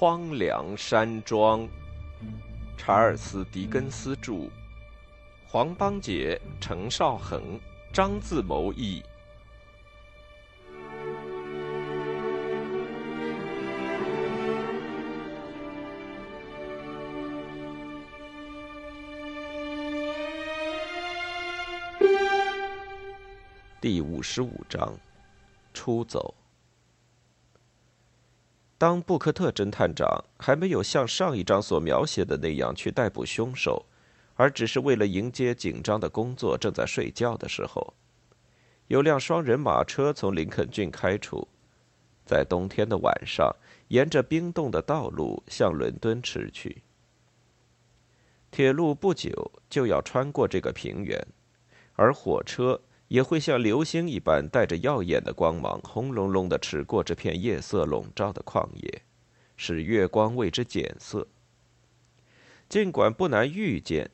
荒凉山庄，查尔斯·狄更斯著，黄邦杰、程少恒、张自谋译。第五十五章，出走。当布克特侦探长还没有像上一章所描写的那样去逮捕凶手，而只是为了迎接紧张的工作正在睡觉的时候，有辆双人马车从林肯郡开出，在冬天的晚上，沿着冰冻的道路向伦敦驰去。铁路不久就要穿过这个平原，而火车。也会像流星一般，带着耀眼的光芒，轰隆隆地驰过这片夜色笼罩的旷野，使月光为之减色。尽管不难预见，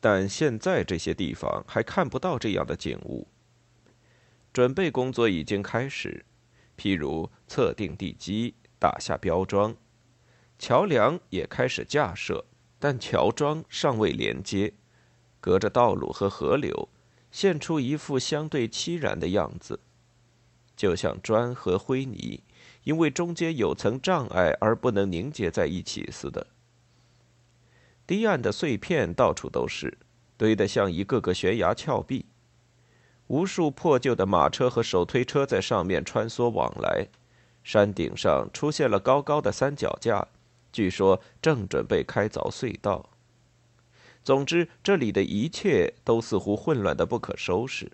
但现在这些地方还看不到这样的景物。准备工作已经开始，譬如测定地基、打下标桩，桥梁也开始架设，但桥桩尚未连接，隔着道路和河流。现出一副相对凄然的样子，就像砖和灰泥因为中间有层障碍而不能凝结在一起似的。堤岸的碎片到处都是，堆得像一个个悬崖峭壁。无数破旧的马车和手推车在上面穿梭往来。山顶上出现了高高的三脚架，据说正准备开凿隧道。总之，这里的一切都似乎混乱的不可收拾。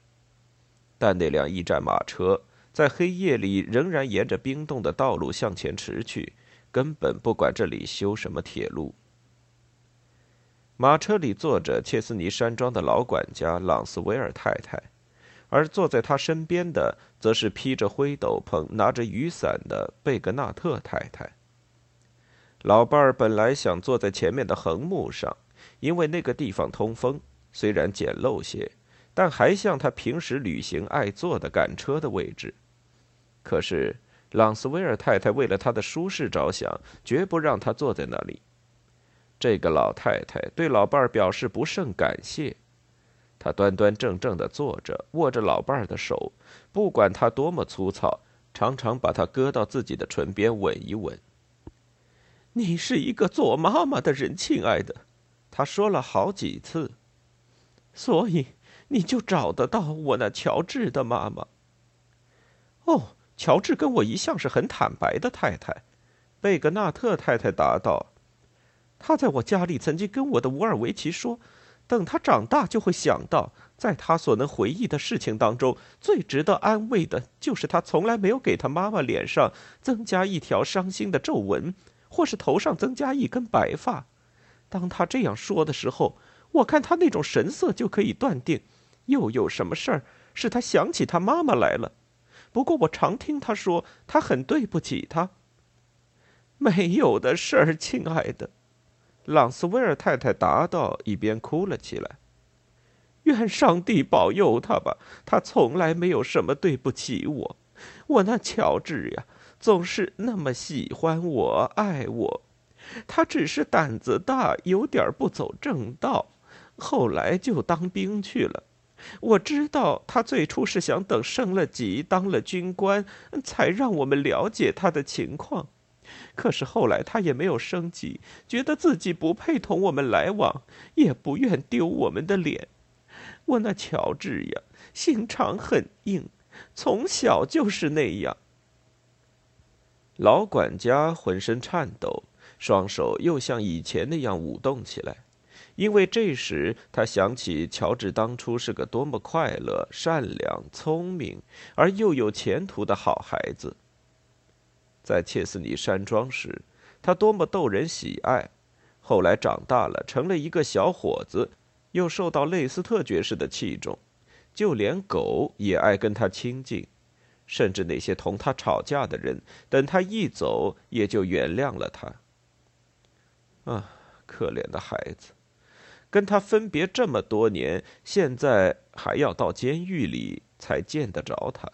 但那辆驿站马车在黑夜里仍然沿着冰冻的道路向前驰去，根本不管这里修什么铁路。马车里坐着切斯尼山庄的老管家朗斯威尔太太，而坐在他身边的则是披着灰斗篷、拿着雨伞的贝格纳特太太。老伴儿本来想坐在前面的横木上。因为那个地方通风，虽然简陋些，但还像他平时旅行爱坐的赶车的位置。可是朗斯威尔太太为了他的舒适着想，绝不让他坐在那里。这个老太太对老伴儿表示不胜感谢。她端端正正地坐着，握着老伴儿的手，不管他多么粗糙，常常把他搁到自己的唇边吻一吻。你是一个做妈妈的人，亲爱的。他说了好几次，所以你就找得到我那乔治的妈妈。哦，乔治跟我一向是很坦白的太太，贝格纳特太太答道。他在我家里曾经跟我的乌尔维奇说，等他长大就会想到，在他所能回忆的事情当中，最值得安慰的就是他从来没有给他妈妈脸上增加一条伤心的皱纹，或是头上增加一根白发。当他这样说的时候，我看他那种神色就可以断定，又有什么事儿使他想起他妈妈来了。不过我常听他说，他很对不起他。没有的事儿，亲爱的，朗斯威尔太太答道，一边哭了起来。愿上帝保佑他吧，他从来没有什么对不起我。我那乔治呀，总是那么喜欢我，爱我。他只是胆子大，有点不走正道，后来就当兵去了。我知道他最初是想等升了级，当了军官，才让我们了解他的情况。可是后来他也没有升级，觉得自己不配同我们来往，也不愿丢我们的脸。我那乔治呀，心肠很硬，从小就是那样。老管家浑身颤抖。双手又像以前那样舞动起来，因为这时他想起乔治当初是个多么快乐、善良、聪明而又有前途的好孩子。在切斯尼山庄时，他多么逗人喜爱；后来长大了，成了一个小伙子，又受到类斯特爵士的器重，就连狗也爱跟他亲近，甚至那些同他吵架的人，等他一走，也就原谅了他。啊，可怜的孩子，跟他分别这么多年，现在还要到监狱里才见得着他。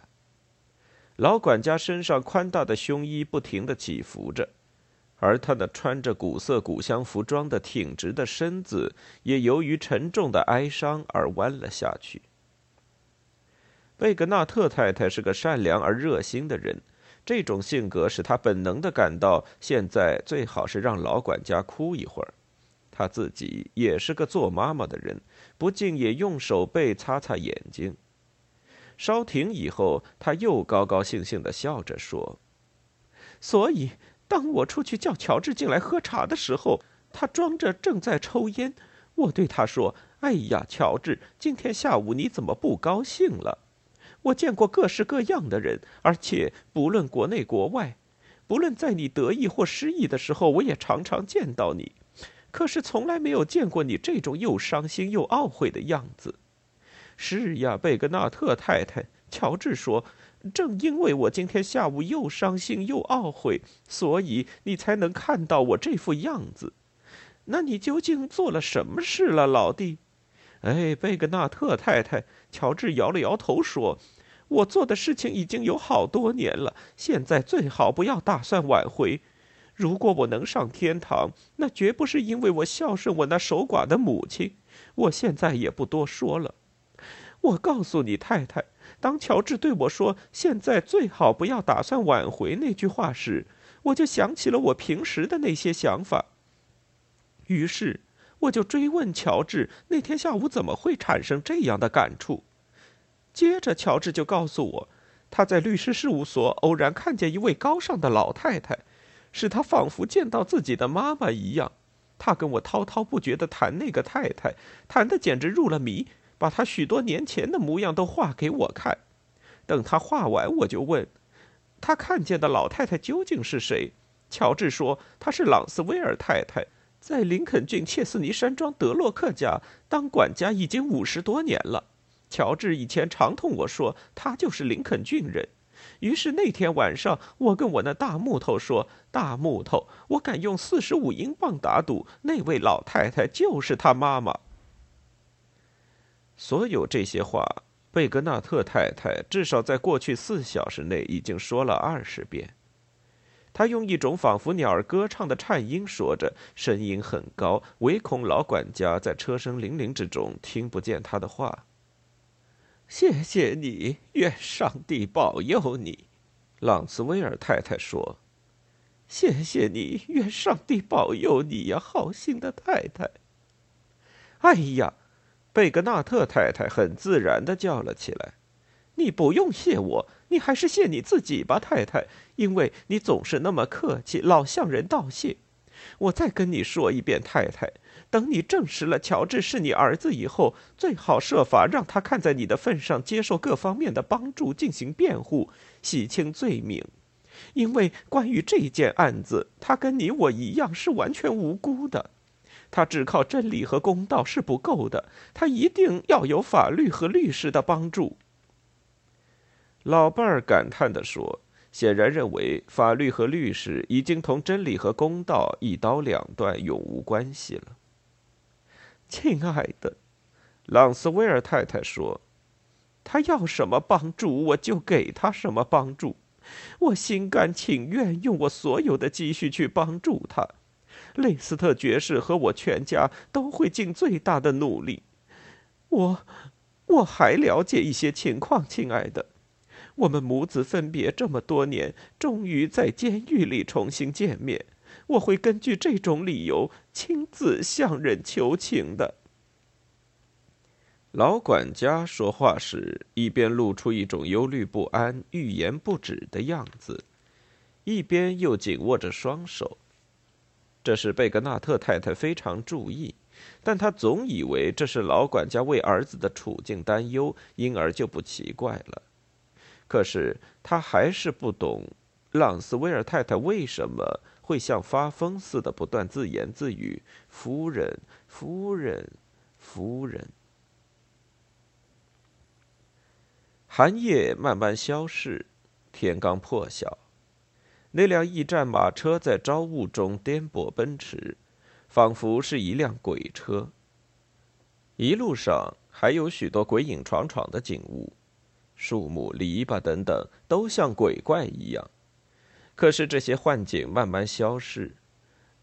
老管家身上宽大的胸衣不停的起伏着，而他那穿着古色古香服装的挺直的身子，也由于沉重的哀伤而弯了下去。贝格纳特太太是个善良而热心的人，这种性格使他本能的感到，现在最好是让老管家哭一会儿。他自己也是个做妈妈的人，不禁也用手背擦擦眼睛。稍停以后，他又高高兴兴的笑着说：“所以。”当我出去叫乔治进来喝茶的时候，他装着正在抽烟。我对他说：“哎呀，乔治，今天下午你怎么不高兴了？我见过各式各样的人，而且不论国内国外，不论在你得意或失意的时候，我也常常见到你。可是从来没有见过你这种又伤心又懊悔的样子。”是呀，贝格纳特太太，乔治说。正因为我今天下午又伤心又懊悔，所以你才能看到我这副样子。那你究竟做了什么事了，老弟？哎，贝格纳特太太，乔治摇了摇头说：“我做的事情已经有好多年了，现在最好不要打算挽回。如果我能上天堂，那绝不是因为我孝顺我那守寡的母亲。我现在也不多说了。我告诉你，太太。”当乔治对我说“现在最好不要打算挽回”那句话时，我就想起了我平时的那些想法。于是，我就追问乔治那天下午怎么会产生这样的感触。接着，乔治就告诉我，他在律师事务所偶然看见一位高尚的老太太，使他仿佛见到自己的妈妈一样。他跟我滔滔不绝地谈那个太太，谈得简直入了迷。把他许多年前的模样都画给我看，等他画完，我就问，他看见的老太太究竟是谁？乔治说，她是朗斯威尔太太，在林肯郡切斯尼山庄德洛克家当管家已经五十多年了。乔治以前常同我说，他就是林肯郡人。于是那天晚上，我跟我那大木头说：“大木头，我敢用四十五英镑打赌，那位老太太就是他妈妈。”所有这些话，贝格纳特太太至少在过去四小时内已经说了二十遍。他用一种仿佛鸟儿歌唱的颤音说着，声音很高，唯恐老管家在车声铃铃之中听不见他的话。谢谢你，愿上帝保佑你，朗斯威尔太太说。谢谢你，愿上帝保佑你呀，好心的太太。哎呀！贝格纳特太太很自然的叫了起来：“你不用谢我，你还是谢你自己吧，太太，因为你总是那么客气，老向人道谢。我再跟你说一遍，太太，等你证实了乔治是你儿子以后，最好设法让他看在你的份上，接受各方面的帮助，进行辩护，洗清罪名。因为关于这件案子，他跟你我一样是完全无辜的。”他只靠真理和公道是不够的，他一定要有法律和律师的帮助。老伴儿感叹地说：“显然认为法律和律师已经同真理和公道一刀两断，永无关系了。”亲爱的，朗斯威尔太太说：“他要什么帮助，我就给他什么帮助，我心甘情愿用我所有的积蓄去帮助他。”雷斯特爵士和我全家都会尽最大的努力。我，我还了解一些情况，亲爱的。我们母子分别这么多年，终于在监狱里重新见面。我会根据这种理由亲自向人求情的。老管家说话时，一边露出一种忧虑不安、欲言不止的样子，一边又紧握着双手。这是贝格纳特太太非常注意，但她总以为这是老管家为儿子的处境担忧，因而就不奇怪了。可是他还是不懂，朗斯威尔太太为什么会像发疯似的不断自言自语：“夫人，夫人，夫人。”寒夜慢慢消逝，天刚破晓。那辆驿站马车在朝雾中颠簸奔驰，仿佛是一辆鬼车。一路上还有许多鬼影幢幢的景物，树木、篱笆等等，都像鬼怪一样。可是这些幻景慢慢消逝，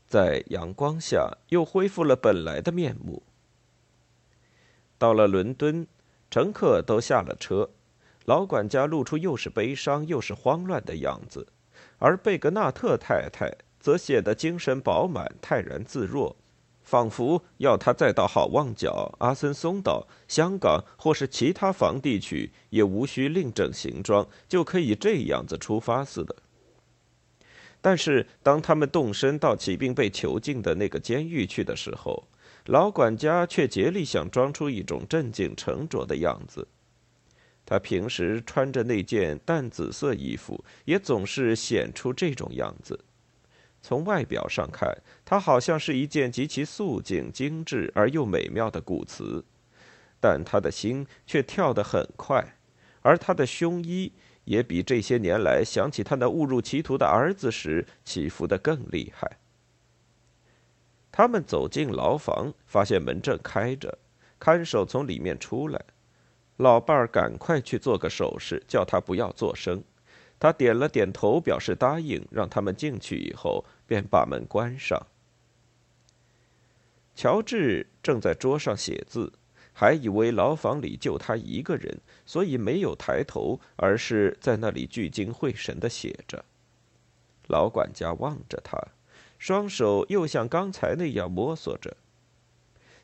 在阳光下又恢复了本来的面目。到了伦敦，乘客都下了车，老管家露出又是悲伤又是慌乱的样子，而贝格纳特太太则显得精神饱满、泰然自若。仿佛要他再到好望角、阿森松岛、香港或是其他房地区，也无需另整行装，就可以这样子出发似的。但是，当他们动身到起兵被囚禁的那个监狱去的时候，老管家却竭力想装出一种镇静沉着的样子。他平时穿着那件淡紫色衣服，也总是显出这种样子。从外表上看，它好像是一件极其素净、精致而又美妙的古瓷，但他的心却跳得很快，而他的胸衣也比这些年来想起他那误入歧途的儿子时起伏得更厉害。他们走进牢房，发现门正开着，看守从里面出来，老伴儿赶快去做个手势，叫他不要作声。他点了点头，表示答应。让他们进去以后，便把门关上。乔治正在桌上写字，还以为牢房里就他一个人，所以没有抬头，而是在那里聚精会神的写着。老管家望着他，双手又像刚才那样摸索着。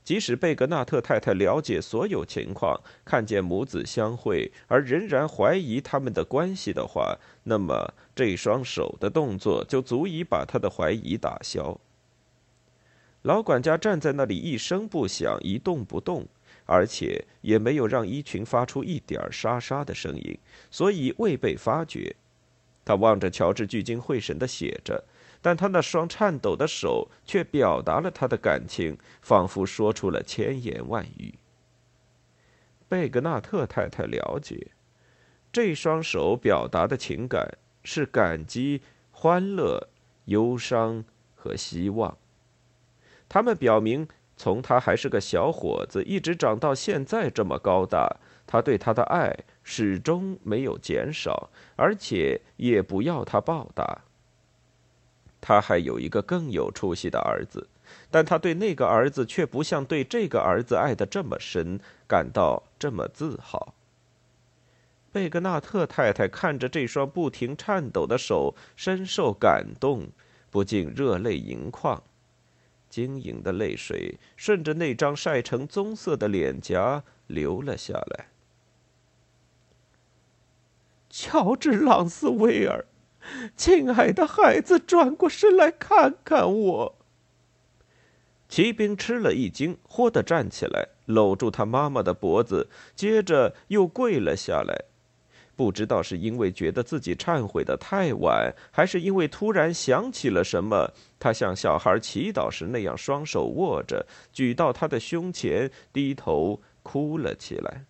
即使贝格纳特太太了解所有情况，看见母子相会而仍然怀疑他们的关系的话，那么这双手的动作就足以把他的怀疑打消。老管家站在那里一声不响，一动不动，而且也没有让衣裙发出一点沙沙的声音，所以未被发觉。他望着乔治，聚精会神地写着。但他那双颤抖的手却表达了他的感情，仿佛说出了千言万语。贝格纳特太太了解，这双手表达的情感是感激、欢乐、忧伤和希望。他们表明，从他还是个小伙子，一直长到现在这么高大，他对他的爱始终没有减少，而且也不要他报答。他还有一个更有出息的儿子，但他对那个儿子却不像对这个儿子爱得这么深，感到这么自豪。贝格纳特太太看着这双不停颤抖的手，深受感动，不禁热泪盈眶，晶莹的泪水顺着那张晒成棕色的脸颊流了下来。乔治·朗斯威尔。亲爱的孩子，转过身来看看我。骑兵吃了一惊，豁地站起来，搂住他妈妈的脖子，接着又跪了下来。不知道是因为觉得自己忏悔的太晚，还是因为突然想起了什么，他像小孩祈祷时那样，双手握着，举到他的胸前，低头哭了起来。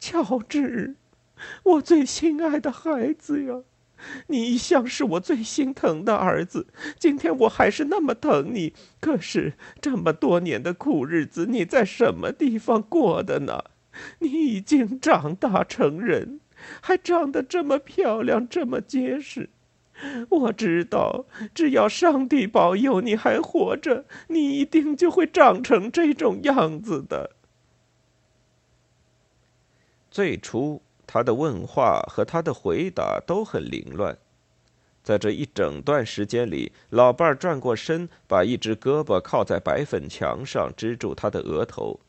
乔治，我最心爱的孩子呀！你一向是我最心疼的儿子，今天我还是那么疼你。可是这么多年的苦日子，你在什么地方过的呢？你已经长大成人，还长得这么漂亮，这么结实。我知道，只要上帝保佑你还活着，你一定就会长成这种样子的。最初。他的问话和他的回答都很凌乱，在这一整段时间里，老伴儿转过身，把一只胳膊靠在白粉墙上支住他的额头，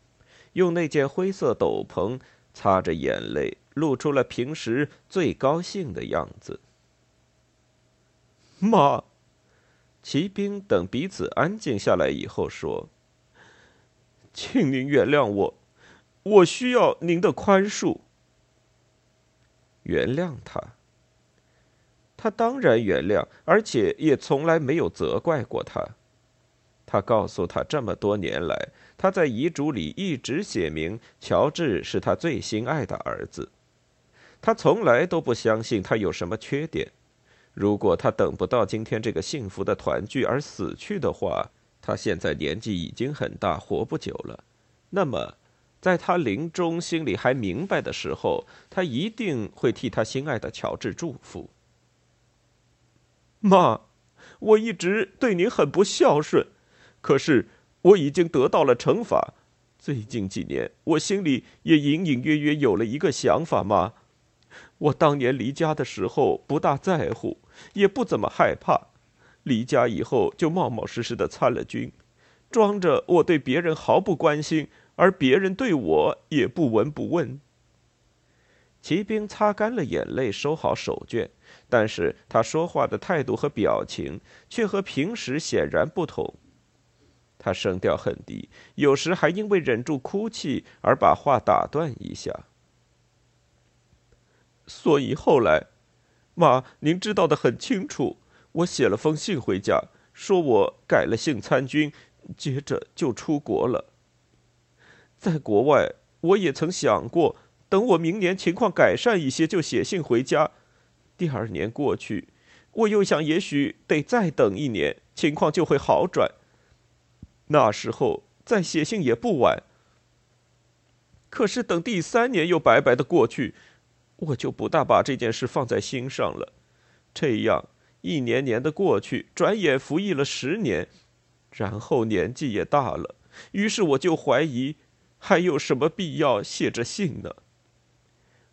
用那件灰色斗篷擦着眼泪，露出了平时最高兴的样子。妈，骑兵等彼此安静下来以后说：“请您原谅我，我需要您的宽恕。”原谅他，他当然原谅，而且也从来没有责怪过他。他告诉他，这么多年来，他在遗嘱里一直写明乔治是他最心爱的儿子。他从来都不相信他有什么缺点。如果他等不到今天这个幸福的团聚而死去的话，他现在年纪已经很大，活不久了。那么。在他临终心里还明白的时候，他一定会替他心爱的乔治祝福。妈，我一直对您很不孝顺，可是我已经得到了惩罚。最近几年，我心里也隐隐约约有了一个想法妈。我当年离家的时候不大在乎，也不怎么害怕，离家以后就冒冒失失的参了军，装着我对别人毫不关心，而别人对我也不闻不问。骑兵擦干了眼泪，收好手绢，但是他说话的态度和表情却和平时显然不同。他声调很低，有时还因为忍住哭泣而把话打断一下。所以后来，妈，您知道的很清楚。我写了封信回家，说我改了姓参军，接着就出国了。在国外，我也曾想过，等我明年情况改善一些，就写信回家。第二年过去，我又想，也许得再等一年，情况就会好转。那时候再写信也不晚。可是等第三年又白白的过去，我就不大把这件事放在心上了。这样一年年的过去，转眼服役了十年，然后年纪也大了，于是我就怀疑，还有什么必要写着信呢？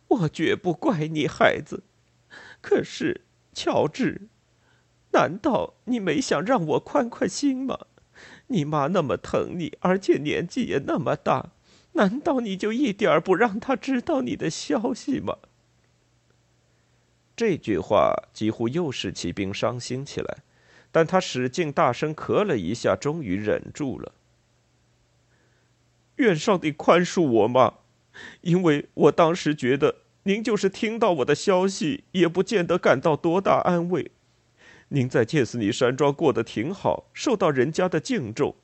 我绝不怪你，孩子。可是，乔治，难道你没想让我宽宽心吗？你妈那么疼你，而且年纪也那么大，难道你就一点不让她知道你的消息吗？这句话几乎又使骑兵伤心起来，但他使劲大声咳了一下，终于忍住了。愿上帝宽恕我吗，因为我当时觉得您就是听到我的消息，也不见得感到多大安慰。您在切斯尼山庄过得挺好，受到人家的敬重。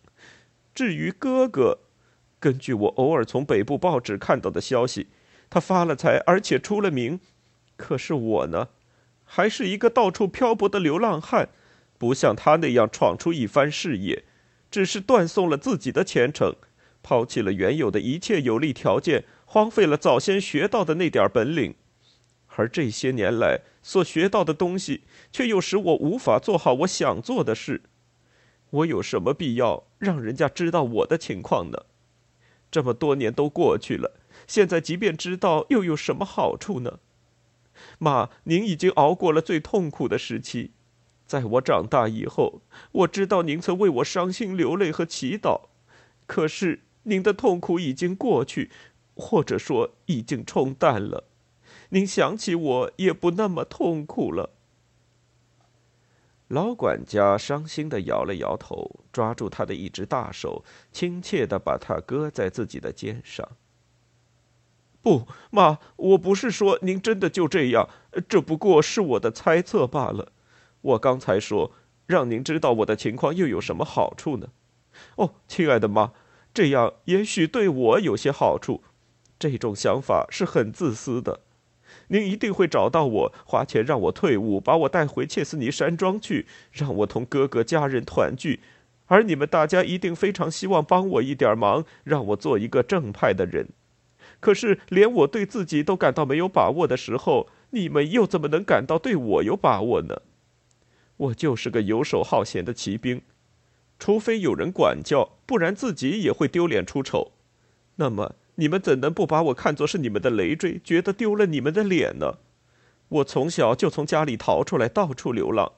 至于哥哥，根据我偶尔从北部报纸看到的消息，他发了财，而且出了名。可是我呢，还是一个到处漂泊的流浪汉，不像他那样闯出一番事业，只是断送了自己的前程，抛弃了原有的一切有利条件，荒废了早先学到的那点本领。而这些年来所学到的东西，却又使我无法做好我想做的事。我有什么必要让人家知道我的情况呢？这么多年都过去了，现在即便知道，又有什么好处呢？妈，您已经熬过了最痛苦的时期。在我长大以后，我知道您曾为我伤心流泪和祈祷。可是您的痛苦已经过去，或者说已经冲淡了。您想起我也不那么痛苦了。老管家伤心的摇了摇头，抓住他的一只大手，亲切的把他搁在自己的肩上。不，妈，我不是说您真的就这样，这不过是我的猜测罢了。我刚才说，让您知道我的情况又有什么好处呢？哦，亲爱的妈，这样也许对我有些好处。这种想法是很自私的。您一定会找到我，花钱让我退伍，把我带回切斯尼山庄去，让我同哥哥家人团聚。而你们大家一定非常希望帮我一点忙，让我做一个正派的人。可是，连我对自己都感到没有把握的时候，你们又怎么能感到对我有把握呢？我就是个游手好闲的骑兵，除非有人管教，不然自己也会丢脸出丑。那么。你们怎能不把我看作是你们的累赘，觉得丢了你们的脸呢？我从小就从家里逃出来，到处流浪，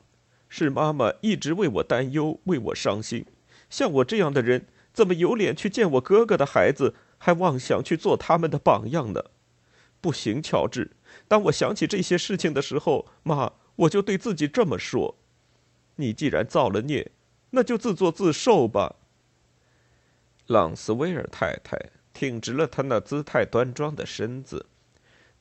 是妈妈一直为我担忧，为我伤心。像我这样的人，怎么有脸去见我哥哥的孩子，还妄想去做他们的榜样呢？不行，乔治。当我想起这些事情的时候，妈，我就对自己这么说：你既然造了孽，那就自作自受吧。朗斯威尔太太。挺直了他那姿态端庄的身子，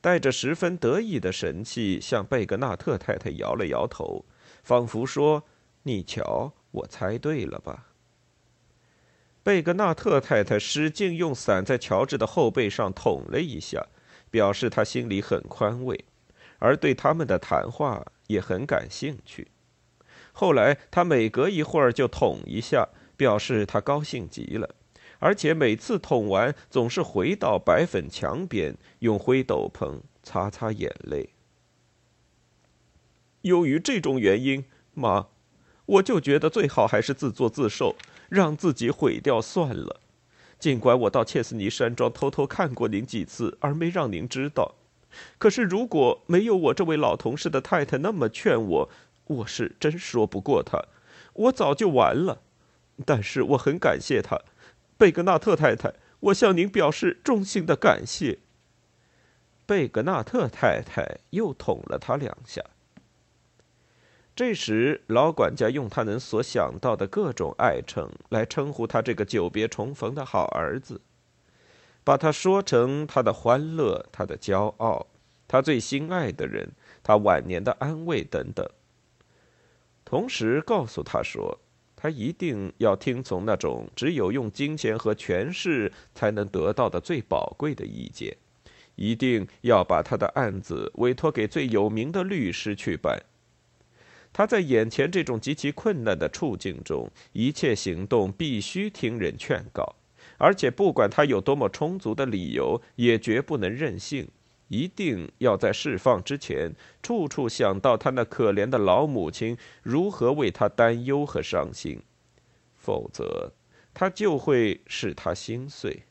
带着十分得意的神气，向贝格纳特太太摇了摇头，仿佛说：“你瞧，我猜对了吧？”贝格纳特太太使劲用伞在乔治的后背上捅了一下，表示他心里很宽慰，而对他们的谈话也很感兴趣。后来他每隔一会儿就捅一下，表示他高兴极了。而且每次捅完，总是回到白粉墙边，用灰斗篷擦擦眼泪。由于这种原因，妈，我就觉得最好还是自作自受，让自己毁掉算了。尽管我到切斯尼山庄偷偷看过您几次，而没让您知道，可是如果没有我这位老同事的太太那么劝我，我是真说不过他，我早就完了。但是我很感谢他，贝格纳特太太，我向您表示衷心的感谢。贝格纳特太太又捅了他两下。这时，老管家用他能所想到的各种爱称来称呼他这个久别重逢的好儿子，把他说成他的欢乐、他的骄傲、他最心爱的人、他晚年的安慰等等。同时告诉他说，他一定要听从那种只有用金钱和权势才能得到的最宝贵的意见，一定要把他的案子委托给最有名的律师去办。他在眼前这种极其困难的处境中，一切行动必须听人劝告，而且不管他有多么充足的理由，也绝不能任性。一定要在释放之前，处处想到他那可怜的老母亲如何为他担忧和伤心，否则他就会使他心碎。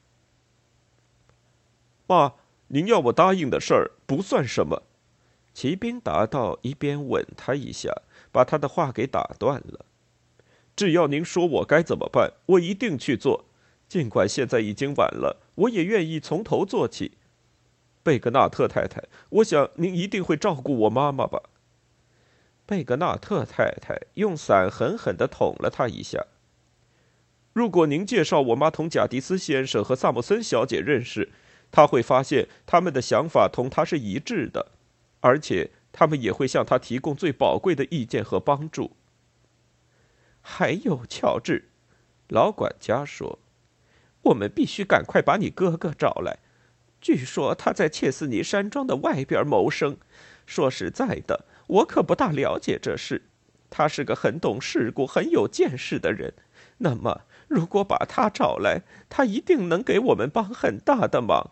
爸，您要我答应的事儿不算什么。骑兵答道，一边吻他一下。把他的话给打断了。只要您说我该怎么办，我一定去做。尽管现在已经晚了，我也愿意从头做起。贝格纳特太太，我想您一定会照顾我妈妈吧？贝格纳特太太用伞狠狠地捅了他一下。如果您介绍我妈同贾迪斯先生和萨姆森小姐认识，他会发现他们的想法同他是一致的，而且。他们也会向他提供最宝贵的意见和帮助。还有乔治，老管家说：“我们必须赶快把你哥哥找来。据说他在切斯尼山庄的外边谋生。说实在的，我可不大了解这事。他是个很懂事故、很有见识的人。那么，如果把他找来，他一定能给我们帮很大的忙。”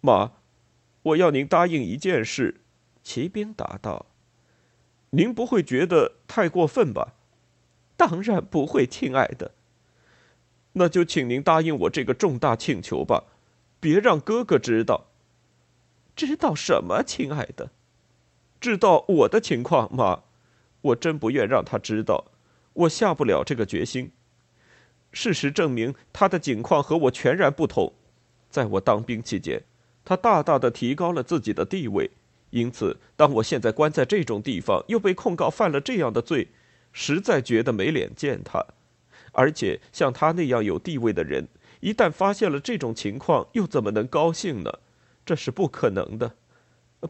妈，我要您答应一件事。骑兵答道：“您不会觉得太过分吧？”“当然不会，亲爱的。”“那就请您答应我这个重大请求吧，别让哥哥知道。”“知道什么，亲爱的？”“知道我的情况，吗。我真不愿让他知道，我下不了这个决心。事实证明，他的境况和我全然不同。在我当兵期间，他大大的提高了自己的地位。”因此，当我现在关在这种地方，又被控告犯了这样的罪，实在觉得没脸见他。而且，像他那样有地位的人，一旦发现了这种情况，又怎么能高兴呢？这是不可能的。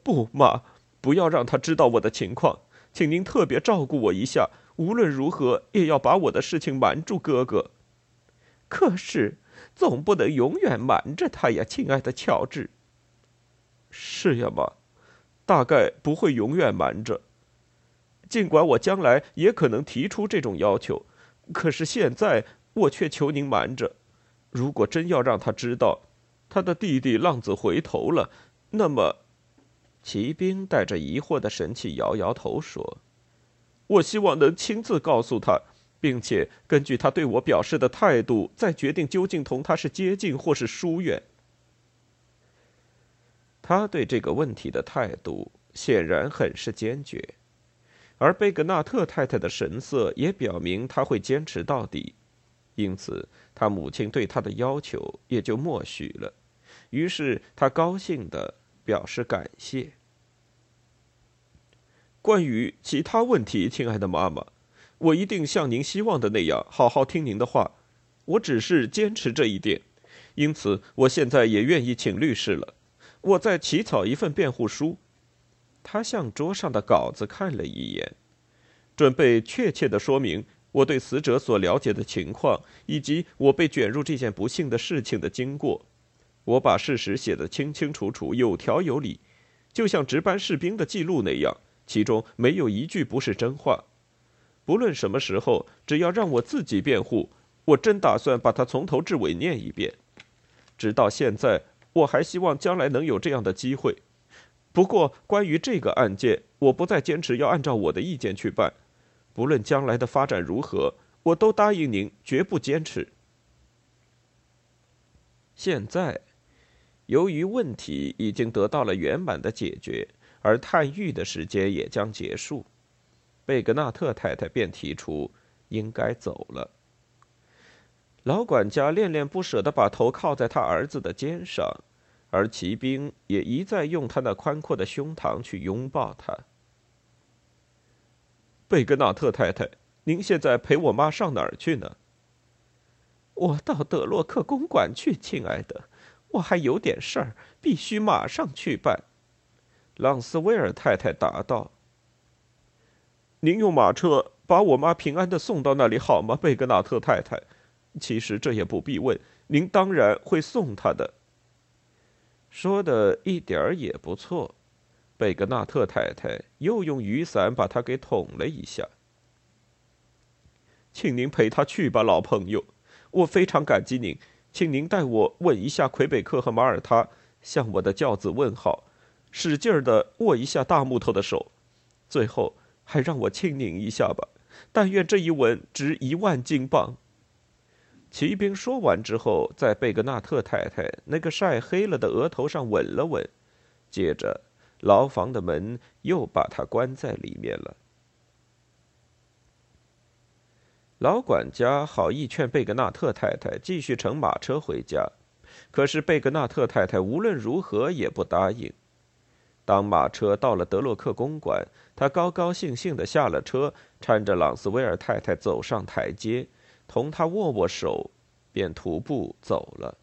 不，妈，不要让他知道我的情况，请您特别照顾我一下。无论如何，也要把我的事情瞒住哥哥。可是，总不能永远瞒着他呀，亲爱的乔治。是呀，妈。大概不会永远瞒着，尽管我将来也可能提出这种要求，可是现在我却求您瞒着。如果真要让他知道，他的弟弟浪子回头了，那么，骑兵带着疑惑的神气摇摇头说：“我希望能亲自告诉他，并且根据他对我表示的态度，再决定究竟同他是接近或是疏远。”他对这个问题的态度显然很是坚决，而贝格纳特太太的神色也表明他会坚持到底，因此他母亲对他的要求也就默许了。于是他高兴地表示感谢。关于其他问题，亲爱的妈妈，我一定像您希望的那样好好听您的话。我只是坚持这一点，因此我现在也愿意请律师了。我在起草一份辩护书，他向桌上的稿子看了一眼，准备确切的说明我对死者所了解的情况，以及我被卷入这件不幸的事情的经过。我把事实写得清清楚楚、有条有理，就像值班士兵的记录那样，其中没有一句不是真话。不论什么时候，只要让我自己辩护，我真打算把它从头至尾念一遍。直到现在。我还希望将来能有这样的机会，不过关于这个案件，我不再坚持要按照我的意见去办。不论将来的发展如何，我都答应您，绝不坚持。现在，由于问题已经得到了圆满的解决，而探狱的时间也将结束，贝格纳特太太便提出应该走了。老管家恋恋不舍地把头靠在他儿子的肩上，而骑兵也一再用他那宽阔的胸膛去拥抱他。贝格纳特太太，您现在陪我妈上哪儿去呢？我到德洛克公馆去，亲爱的，我还有点事儿，必须马上去办。朗斯威尔太太答道：“您用马车把我妈平安的送到那里好吗，贝格纳特太太？其实这也不必问，您当然会送她的。”说的一点儿也不错。贝格纳特太太又用雨伞把他给捅了一下。请您陪他去吧，老朋友，我非常感激您。请您代我问一下魁北克和马耳他，向我的教子问好，使劲儿的握一下大木头的手，最后还让我亲您一下吧。但愿这一吻值一万金镑。骑兵说完之后，在贝格纳特太太那个晒黑了的额头上吻了吻，接着。牢房的门又把他关在里面了。老管家好意劝贝格纳特太太继续乘马车回家，可是贝格纳特太太无论如何也不答应。当马车到了德洛克公馆，他高高兴兴的下了车，搀着朗斯威尔太太走上台阶，同他握握手，便徒步走了。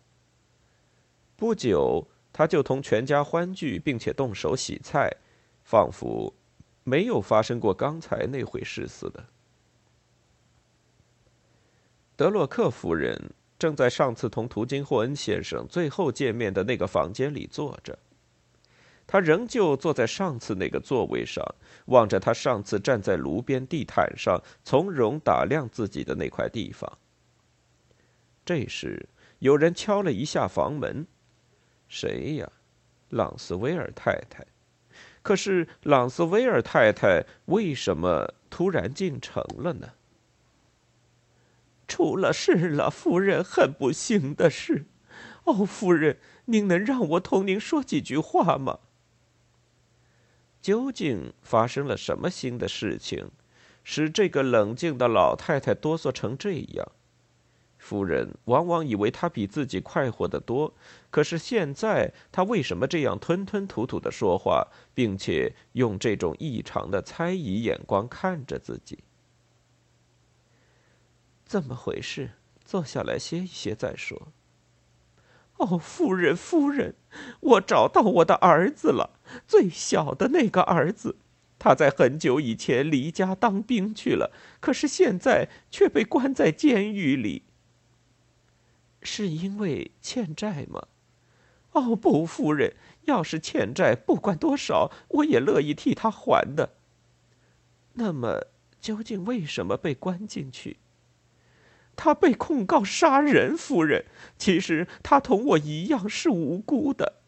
不久。他就同全家欢聚，并且动手洗菜，仿佛没有发生过刚才那回事似的。德洛克夫人正在上次同图金霍恩先生最后见面的那个房间里坐着，他仍旧坐在上次那个座位上，望着他上次站在炉边地毯上从容打量自己的那块地方。这时，有人敲了一下房门。谁呀？朗斯威尔太太。可是朗斯威尔太太为什么突然进城了呢？出了事了，夫人，很不幸的事。哦，夫人，您能让我同您说几句话吗？究竟发生了什么新的事情，使这个冷静的老太太哆嗦成这样？夫人往往以为他比自己快活得多，可是现在他为什么这样吞吞吐吐的说话，并且用这种异常的猜疑眼光看着自己？怎么回事？坐下来歇一歇再说。哦，夫人，夫人，我找到我的儿子了，最小的那个儿子，他在很久以前离家当兵去了，可是现在却被关在监狱里。是因为欠债吗？哦，不，夫人，要是欠债，不管多少，我也乐意替他还的。那么，究竟为什么被关进去？他被控告杀人，夫人。其实他同我一样是无辜的，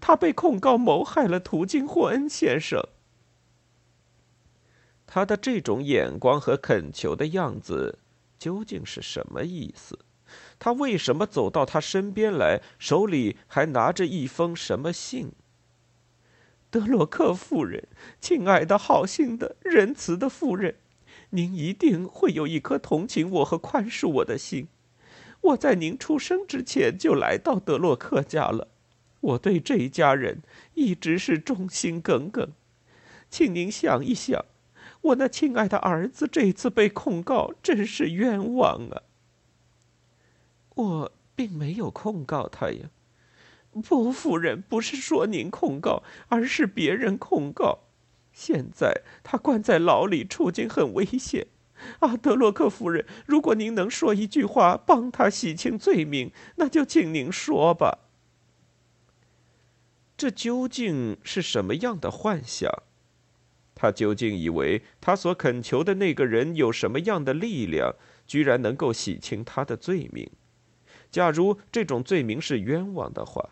他被控告谋害了图金霍恩先生。他的这种眼光和恳求的样子，究竟是什么意思？他为什么走到他身边来，手里还拿着一封什么信？德洛克夫人，亲爱的、好心的、仁慈的夫人，您一定会有一颗同情我和宽恕我的心。我在您出生之前就来到德洛克家了，我对这一家人一直是忠心耿耿。请您想一想，我那亲爱的儿子这次被控告，真是冤枉啊！我并没有控告他呀，不，夫人，不是说您控告，而是别人控告。现在他关在牢里，处境很危险。阿，德洛克夫人，如果您能说一句话帮他洗清罪名，那就请您说吧。这究竟是什么样的幻想？他究竟以为他所恳求的那个人有什么样的力量，居然能够洗清他的罪名？假如这种罪名是冤枉的话，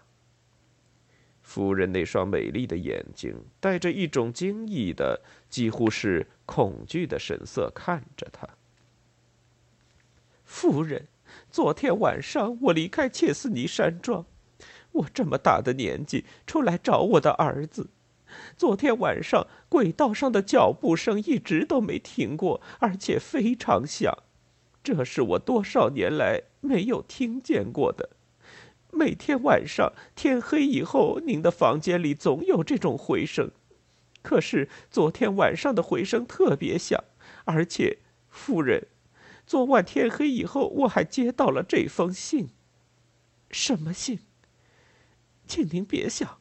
夫人那双美丽的眼睛带着一种惊异的、几乎是恐惧的神色看着他。夫人，昨天晚上我离开切斯尼山庄，我这么大的年纪出来找我的儿子。昨天晚上轨道上的脚步声一直都没停过，而且非常响，这是我多少年来没有听见过的。每天晚上天黑以后，您的房间里总有这种回声，可是昨天晚上的回声特别响，而且，夫人，昨晚天黑以后，我还接到了这封信。什么信？请您别想。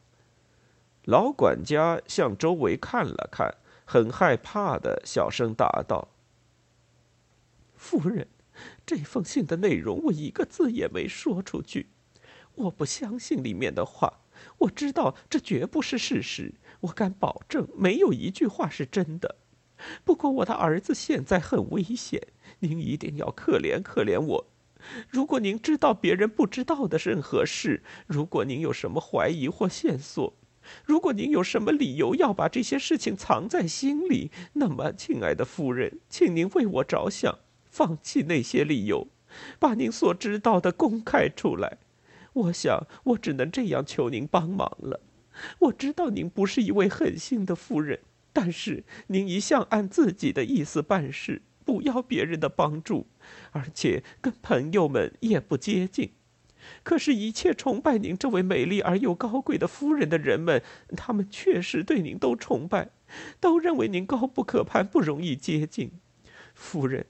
老管家向周围看了看，很害怕的小声答道：“夫人，这封信的内容我一个字也没说出去。我不相信里面的话，我知道这绝不是事实。我敢保证，没有一句话是真的。不过我的儿子现在很危险，您一定要可怜可怜我。如果您知道别人不知道的任何事，如果您有什么怀疑或线索。”如果您有什么理由要把这些事情藏在心里，那么，亲爱的夫人，请您为我着想，放弃那些理由，把您所知道的公开出来。我想，我只能这样求您帮忙了。我知道您不是一位狠心的夫人，但是您一向按自己的意思办事，不要别人的帮助，而且跟朋友们也不接近。可是，一切崇拜您这位美丽而又高贵的夫人的人们，他们确实对您都崇拜，都认为您高不可攀，不容易接近。夫人，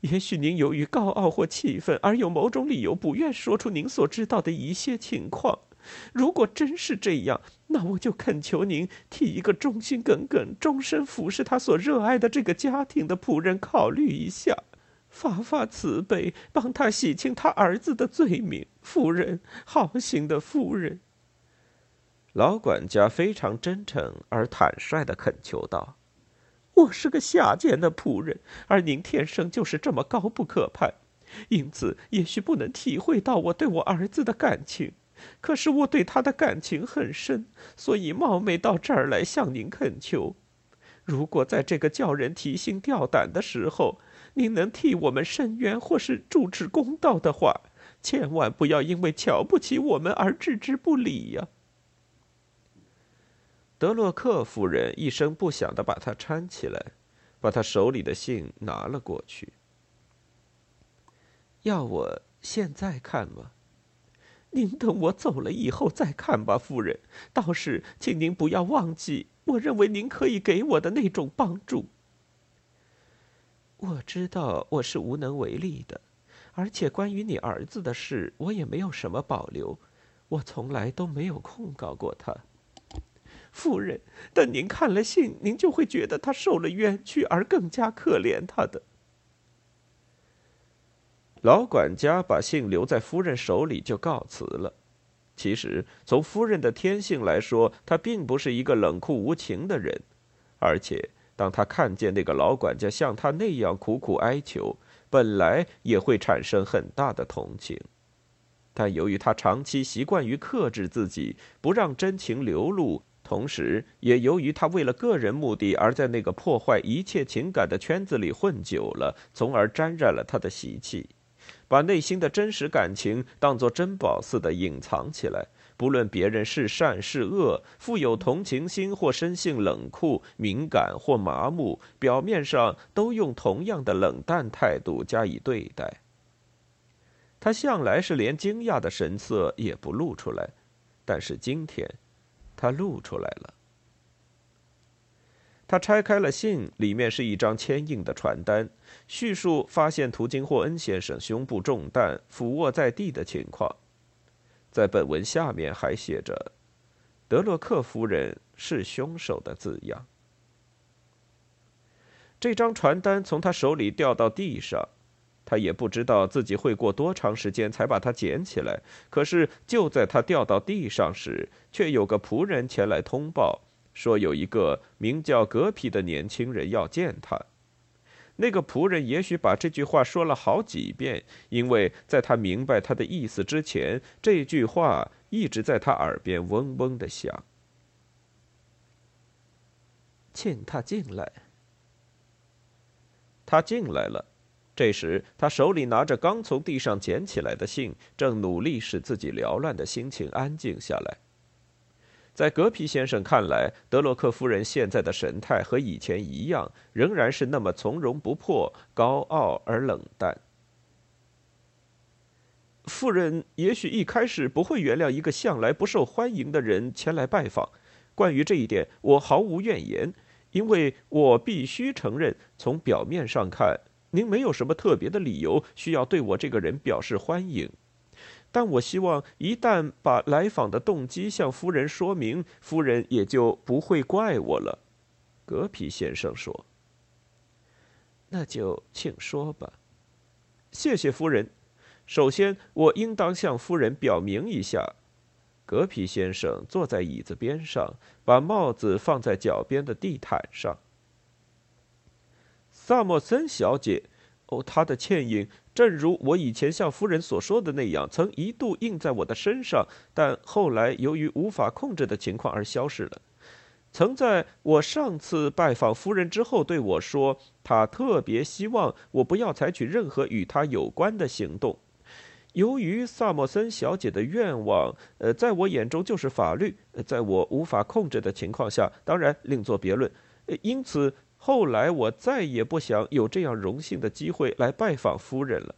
也许您由于高傲或气愤而有某种理由不愿说出您所知道的一些情况。如果真是这样，那我就恳求您替一个忠心耿耿、终身服侍他所热爱的这个家庭的仆人考虑一下。发发慈悲，帮他洗清他儿子的罪名，夫人，好心的夫人。老管家非常真诚而坦率的恳求道：“我是个下贱的仆人，而您天生就是这么高不可攀，因此也许不能体会到我对我儿子的感情。可是我对他的感情很深，所以冒昧到这儿来向您恳求。如果在这个叫人提心吊胆的时候，您能替我们伸冤或是主持公道的话，千万不要因为瞧不起我们而置之不理呀。德洛克夫人一声不响的把他搀起来，把他手里的信拿了过去。要我现在看吗？您等我走了以后再看吧，夫人。倒是，请您不要忘记，我认为您可以给我的那种帮助。我知道我是无能为力的，而且关于你儿子的事，我也没有什么保留。我从来都没有控告过他。夫人，等您看了信，您就会觉得他受了冤屈，而更加可怜他的。老管家把信留在夫人手里就告辞了。其实，从夫人的天性来说，她并不是一个冷酷无情的人，而且。当他看见那个老管家像他那样苦苦哀求，本来也会产生很大的同情，但由于他长期习惯于克制自己，不让真情流露，同时也由于他为了个人目的而在那个破坏一切情感的圈子里混久了，从而沾染了他的习气，把内心的真实感情当作珍宝似的隐藏起来。不论别人是善是恶，富有同情心或生性冷酷、敏感或麻木，表面上都用同样的冷淡态度加以对待。他向来是连惊讶的神色也不露出来，但是今天，他露出来了。他拆开了信，里面是一张签印的传单，叙述发现图金霍恩先生胸部中弹、俯卧在地的情况。在本文下面还写着“德洛克夫人是凶手”的字样。这张传单从他手里掉到地上，他也不知道自己会过多长时间才把它捡起来。可是就在他掉到地上时，却有个仆人前来通报，说有一个名叫格皮的年轻人要见他。那个仆人也许把这句话说了好几遍，因为在他明白他的意思之前，这句话一直在他耳边嗡嗡的响。请他进来。他进来了。这时，他手里拿着刚从地上捡起来的信，正努力使自己缭乱的心情安静下来。在格皮先生看来，德洛克夫人现在的神态和以前一样，仍然是那么从容不迫、高傲而冷淡。夫人也许一开始不会原谅一个向来不受欢迎的人前来拜访，关于这一点，我毫无怨言，因为我必须承认，从表面上看。您没有什么特别的理由需要对我这个人表示欢迎，但我希望一旦把来访的动机向夫人说明，夫人也就不会怪我了。”格皮先生说。“那就请说吧。”“谢谢夫人。首先，我应当向夫人表明一下。”格皮先生坐在椅子边上，把帽子放在脚边的地毯上。萨默森小姐，哦，她的倩影，正如我以前向夫人所说的那样，曾一度印在我的身上，但后来由于无法控制的情况而消失了。曾在我上次拜访夫人之后对我说，她特别希望我不要采取任何与她有关的行动。由于萨默森小姐的愿望，呃，在我眼中就是法律，在我无法控制的情况下，当然另作别论。因此。后来我再也不想有这样荣幸的机会来拜访夫人了。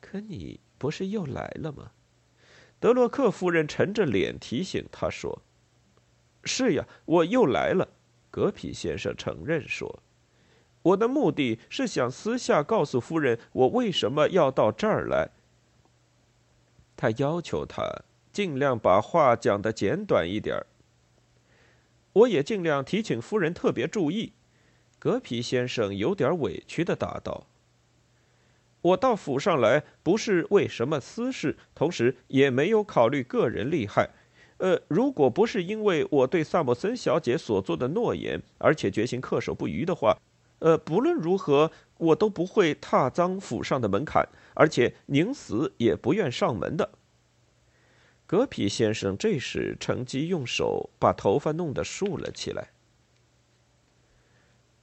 可你不是又来了吗？德洛克夫人沉着脸提醒他说：“是呀，我又来了。”格皮先生承认说：“我的目的是想私下告诉夫人我为什么要到这儿来。”他要求他尽量把话讲得简短一点。我也尽量提请夫人特别注意。”格皮先生有点委屈的答道。“我到府上来不是为什么私事，同时也没有考虑个人利害。呃，如果不是因为我对萨默森小姐所做的诺言，而且决心恪守不渝的话，呃，不论如何，我都不会踏脏府上的门槛，而且宁死也不愿上门的。”格皮先生这时趁机用手把头发弄得竖了起来。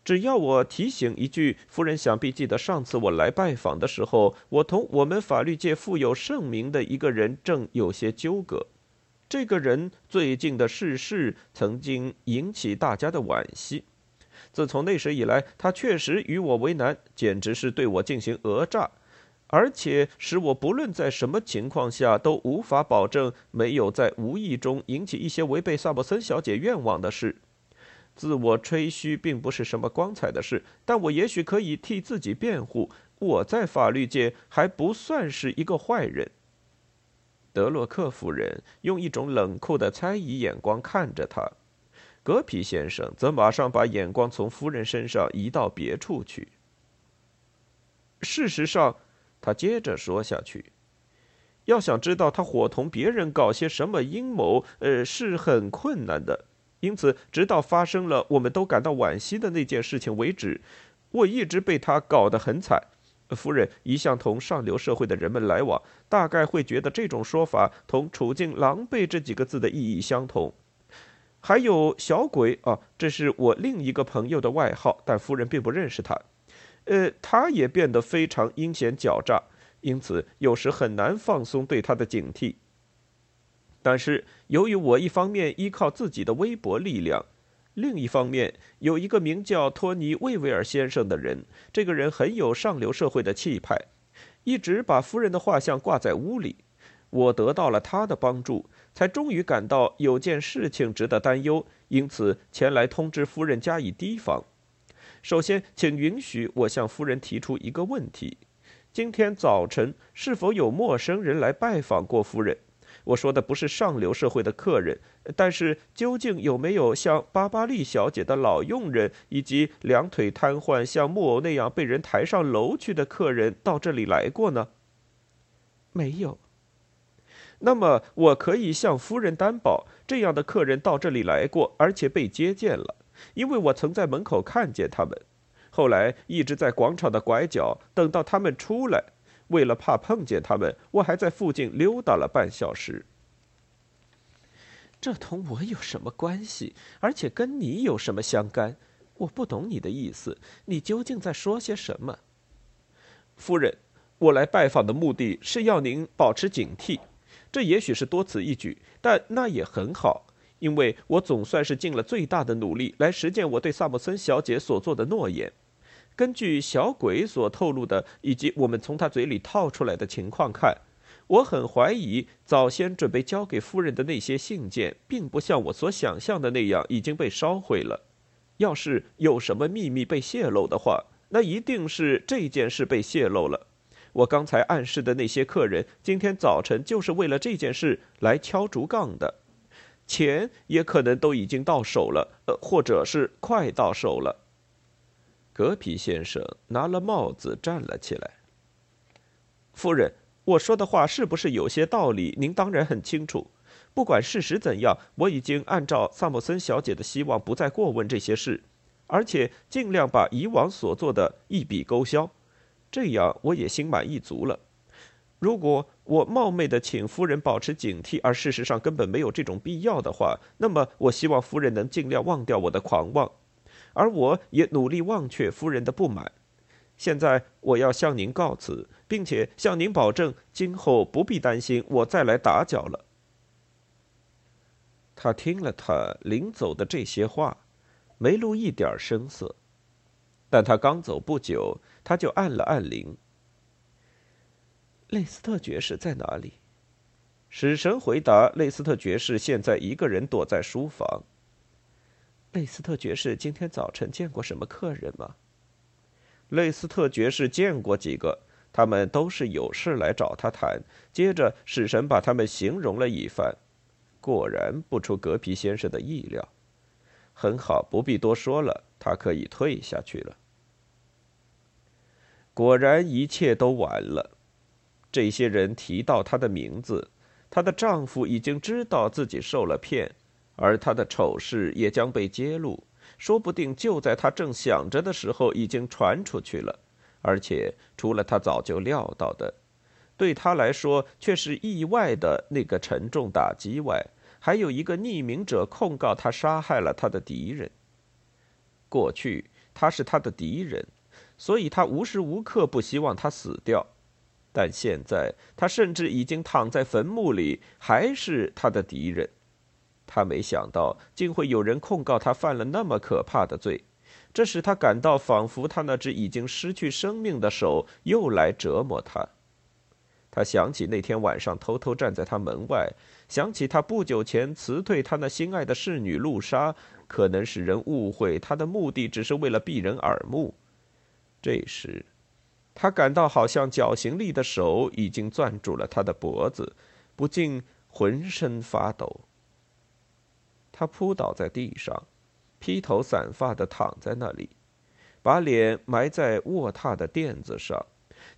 只要我提醒一句，夫人想必记得上次我来拜访的时候，我同我们法律界富有盛名的一个人正有些纠葛。这个人最近的逝世曾经引起大家的惋惜。自从那时以来，他确实与我为难，简直是对我进行讹诈。而且使我不论在什么情况下都无法保证没有在无意中引起一些违背萨默森小姐愿望的事。自我吹嘘并不是什么光彩的事，但我也许可以替自己辩护。我在法律界还不算是一个坏人。德洛克夫人用一种冷酷的猜疑眼光看着他，格皮先生则马上把眼光从夫人身上移到别处去。事实上。他接着说下去：“要想知道他伙同别人搞些什么阴谋，呃，是很困难的。因此，直到发生了我们都感到惋惜的那件事情为止，我一直被他搞得很惨。夫人一向同上流社会的人们来往，大概会觉得这种说法同‘处境狼狈’这几个字的意义相同。还有小鬼啊，这是我另一个朋友的外号，但夫人并不认识他。”呃，他也变得非常阴险狡诈，因此有时很难放松对他的警惕。但是由于我一方面依靠自己的微薄力量，另一方面有一个名叫托尼·魏维尔先生的人，这个人很有上流社会的气派，一直把夫人的画像挂在屋里。我得到了他的帮助，才终于感到有件事情值得担忧，因此前来通知夫人加以提防。首先，请允许我向夫人提出一个问题：今天早晨是否有陌生人来拜访过夫人？我说的不是上流社会的客人，但是究竟有没有像巴巴利小姐的老佣人，以及两腿瘫痪像木偶那样被人抬上楼去的客人到这里来过呢？没有。那么我可以向夫人担保，这样的客人到这里来过，而且被接见了。因为我曾在门口看见他们，后来一直在广场的拐角等到他们出来。为了怕碰见他们，我还在附近溜达了半小时。这同我有什么关系？而且跟你有什么相干？我不懂你的意思，你究竟在说些什么？夫人，我来拜访的目的是要您保持警惕。这也许是多此一举，但那也很好，因为我总算是尽了最大的努力来实践我对萨姆森小姐所做的诺言。根据小鬼所透露的，以及我们从他嘴里套出来的情况看，我很怀疑早先准备交给夫人的那些信件，并不像我所想象的那样已经被烧毁了。要是有什么秘密被泄露的话，那一定是这件事被泄露了。我刚才暗示的那些客人，今天早晨就是为了这件事来敲竹杠的，钱也可能都已经到手了，呃，或者是快到手了。格皮先生拿了帽子站了起来。夫人，我说的话是不是有些道理？您当然很清楚。不管事实怎样，我已经按照萨姆森小姐的希望，不再过问这些事，而且尽量把以往所做的一笔勾销。这样我也心满意足了。如果我冒昧的请夫人保持警惕，而事实上根本没有这种必要的话，那么我希望夫人能尽量忘掉我的狂妄，而我也努力忘却夫人的不满。现在我要向您告辞，并且向您保证，今后不必担心我再来打搅了。他听了他临走的这些话，没露一点声色。但他刚走不久，他就按了按铃。雷斯特爵士在哪里？使神回答：“雷斯特爵士现在一个人躲在书房。”雷斯特爵士今天早晨见过什么客人吗？雷斯特爵士见过几个，他们都是有事来找他谈。接着，使神把他们形容了一番，果然不出格皮先生的意料。很好，不必多说了。他可以退下去了。果然，一切都完了。这些人提到她的名字，她的丈夫已经知道自己受了骗，而她的丑事也将被揭露。说不定就在她正想着的时候，已经传出去了。而且，除了她早就料到的，对她来说却是意外的那个沉重打击外，还有一个匿名者控告她杀害了他的敌人。过去她是他的敌人，所以她无时无刻不希望他死掉。但现在他甚至已经躺在坟墓里，还是他的敌人。他没想到竟会有人控告他犯了那么可怕的罪，这使他感到仿佛他那只已经失去生命的手又来折磨他。他想起那天晚上偷偷站在他门外，想起他不久前辞退他那心爱的侍女露莎。可能使人误会他的目的只是为了避人耳目。这时，他感到好像绞刑力的手已经攥住了他的脖子，不禁浑身发抖。他扑倒在地上，披头散发的躺在那里，把脸埋在卧榻的垫子上，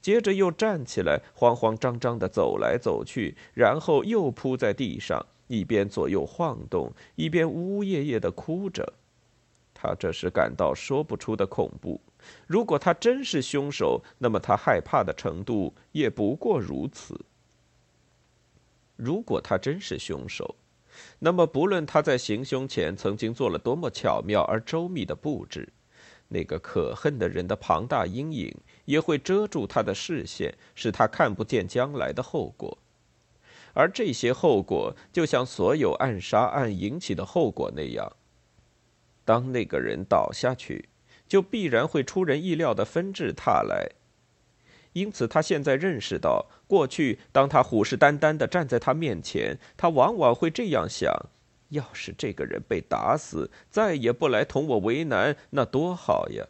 接着又站起来，慌慌张张的走来走去，然后又扑在地上。一边左右晃动，一边呜呜咽咽的哭着。他这时感到说不出的恐怖。如果他真是凶手，那么他害怕的程度也不过如此。如果他真是凶手，那么不论他在行凶前曾经做了多么巧妙而周密的布置，那个可恨的人的庞大阴影也会遮住他的视线，使他看不见将来的后果。而这些后果，就像所有暗杀案引起的后果那样，当那个人倒下去，就必然会出人意料的纷至沓来。因此，他现在认识到，过去当他虎视眈眈的站在他面前，他往往会这样想：要是这个人被打死，再也不来同我为难，那多好呀！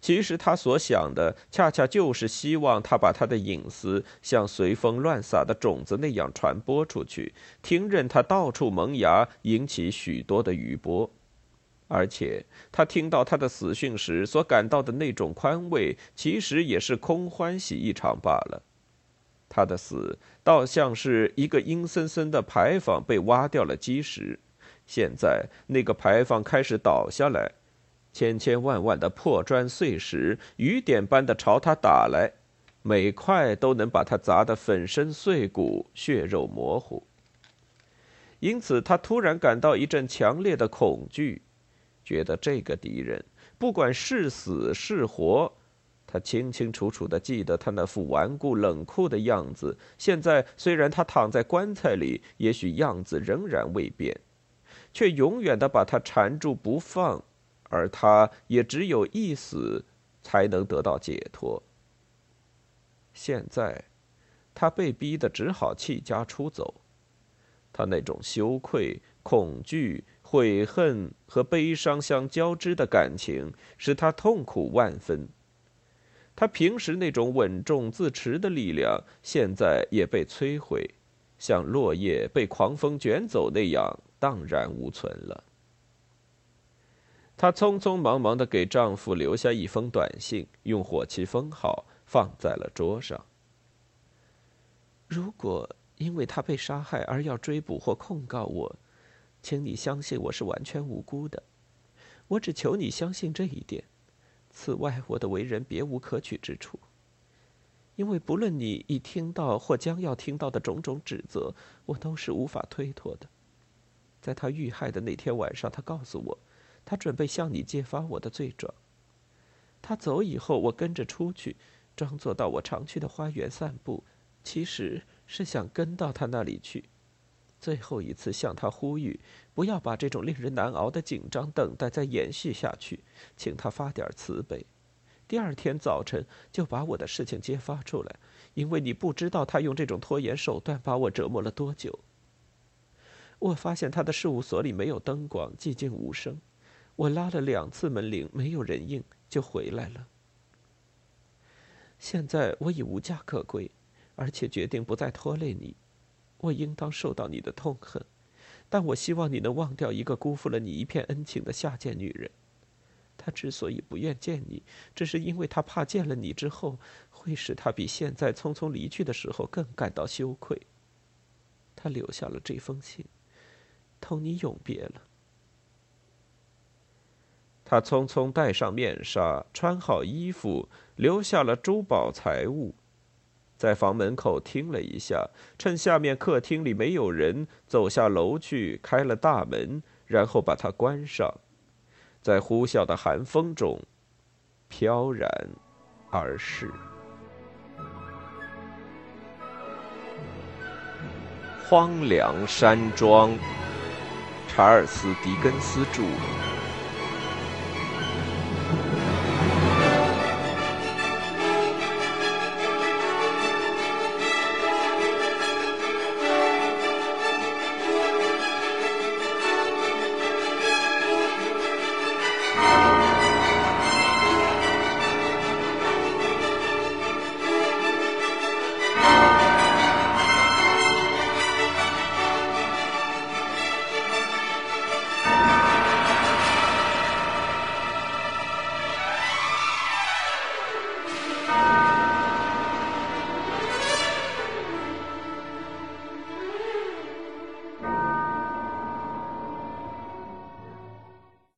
其实他所想的，恰恰就是希望他把他的隐私像随风乱撒的种子那样传播出去，听任他到处萌芽，引起许多的余波。而且他听到他的死讯时所感到的那种宽慰，其实也是空欢喜一场罢了。他的死倒像是一个阴森森的牌坊被挖掉了基石，现在那个牌坊开始倒下来。千千万万的破砖碎石，雨点般的朝他打来，每块都能把他砸得粉身碎骨、血肉模糊。因此他突然感到一阵强烈的恐惧，觉得这个敌人不管是死是活。他清清楚楚地记得他那副顽固冷酷的样子。现在虽然他躺在棺材里，也许样子仍然未变，却永远地把他缠住不放，而他也只有一死，才能得到解脱。现在，他被逼得只好弃家出走。他那种羞愧、恐惧、悔恨和悲伤相交织的感情，使他痛苦万分。他平时那种稳重自持的力量，现在也被摧毁，像落叶被狂风卷走那样荡然无存了。她匆匆忙忙地给丈夫留下一封短信，用火漆封好，放在了桌上。如果因为他被杀害而要追捕或控告我，请你相信我是完全无辜的。我只求你相信这一点。此外，我的为人别无可取之处。因为不论你已听到或将要听到的种种指责，我都是无法推脱的。在他遇害的那天晚上，他告诉我，他准备向你揭发我的罪状。他走以后，我跟着出去，装作到我常去的花园散步，其实是想跟到他那里去。最后一次向他呼吁，不要把这种令人难熬的紧张等待再延续下去，请他发点慈悲。第二天早晨就把我的事情揭发出来，因为你不知道他用这种拖延手段把我折磨了多久。我发现他的事务所里没有灯光，寂静无声。我拉了两次门铃，没有人应，就回来了。现在我已无家可归，而且决定不再拖累你。我应当受到你的痛恨，但我希望你能忘掉一个辜负了你一片恩情的下贱女人。她之所以不愿见你，只是因为她怕见了你之后，会使她比现在匆匆离去的时候更感到羞愧。她留下了这封信，同你永别了。他匆匆戴上面纱，穿好衣服，留下了珠宝财物。在房门口听了一下，趁下面客厅里没有人，走下楼去，开了大门，然后把它关上，在呼啸的寒风中飘然而逝。荒凉山庄，查尔斯·狄更斯著。